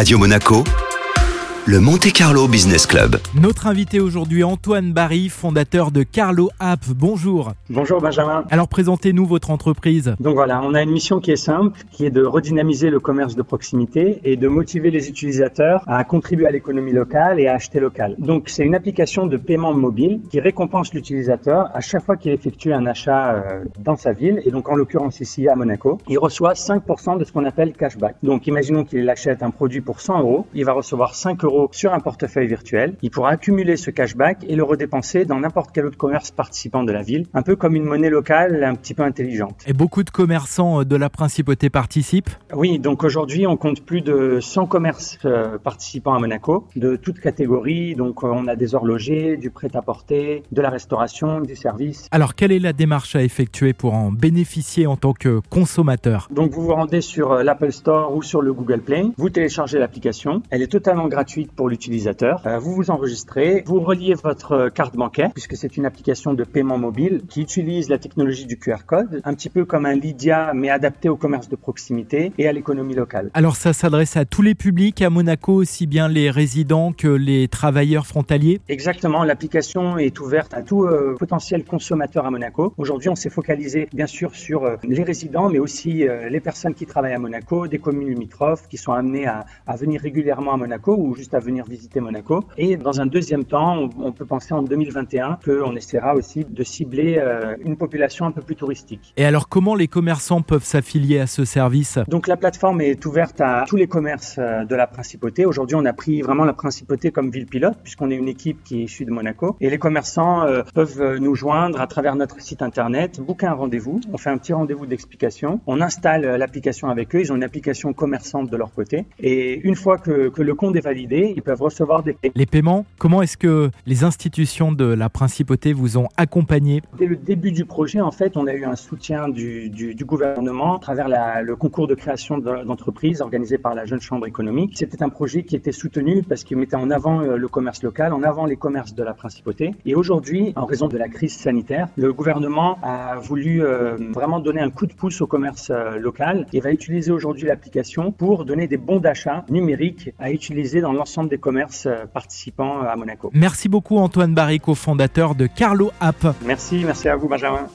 Radio Monaco, le Monte Carlo Business Club. Notre invité aujourd'hui, Antoine Barry, fondateur de Carlo App. Bonjour. Bonjour Benjamin. Alors présentez-nous votre entreprise. Donc voilà, on a une mission qui est simple, qui est de redynamiser le commerce de proximité et de motiver les utilisateurs à contribuer à l'économie locale et à acheter local. Donc c'est une application de paiement mobile qui récompense l'utilisateur à chaque fois qu'il effectue un achat euh, dans sa ville et donc en l'occurrence ici à Monaco. Il reçoit 5% de ce qu'on appelle cashback. Donc imaginons qu'il achète un produit pour 100 euros, il va recevoir 5 euros sur un portefeuille virtuel. Il pourra accumuler ce cashback et le redépenser dans n'importe quel autre commerce participant de la ville, un peu comme une monnaie locale un petit peu intelligente. Et beaucoup de commerçants de la principauté participent? Oui, donc aujourd'hui on compte plus de 100 commerces euh, participants à Monaco, de toutes catégories. Donc euh, on a des horlogers, du prêt-à-porter, de la restauration, du service. Alors quelle est la démarche à effectuer pour en bénéficier en tant que consommateur? Donc vous vous rendez sur euh, l'Apple Store ou sur le Google Play, vous téléchargez l'application, elle est totalement gratuite pour l'utilisateur. Euh, vous vous enregistrez, vous reliez votre euh, carte bancaire puisque c'est une application de paiement mobile qui utilise la technologie du QR code, un petit peu comme un Lydia mais adapté au commerce de proximité et à l'économie locale. Alors ça s'adresse à tous les publics à Monaco, aussi bien les résidents que les travailleurs frontaliers Exactement, l'application est ouverte à tout euh, potentiel consommateur à Monaco. Aujourd'hui, on s'est focalisé bien sûr sur euh, les résidents, mais aussi euh, les personnes qui travaillent à Monaco, des communes limitrophes qui sont amenées à, à venir régulièrement à Monaco ou juste à venir visiter Monaco. Et dans un deuxième temps, on, peut penser en 2021 qu'on essaiera aussi de cibler euh, une population un peu plus touristique. Et alors comment les commerçants peuvent s'affilier à ce service? Donc la plateforme est ouverte à tous les commerces euh, de la principauté. Aujourd'hui, on a pris vraiment la principauté comme ville pilote puisqu'on est une équipe qui est issue de Monaco. Et les commerçants euh, peuvent nous joindre à travers notre site internet, booker un rendez-vous. On fait un petit rendez-vous d'explication. On installe l'application avec eux. Ils ont une application commerçante de leur côté. Et une fois que, que le compte est validé, ils peuvent recevoir des paiements. Les paiements, comment est-ce que les institutions de la principauté vous ont accompagné? Dès le début du projet, en fait, on a eu un soutien du, du, du gouvernement à travers la- le concours de création de- d'entreprises organisé par la Jeune Chambre économique. C'était un projet qui était soutenu parce qu'il mettait en avant euh, le commerce local, en avant les commerces de la principauté. Et aujourd'hui, en raison de la crise sanitaire, le gouvernement a voulu euh, vraiment donner un coup de pouce au commerce euh, local et va utiliser aujourd'hui l'application pour donner des bons d'achat numériques à utiliser dans l'ensemble des commerces euh, participants à Monaco. Merci beaucoup Antoine Barry, fondateur de Carlo App. Merci, merci à vous Benjamin.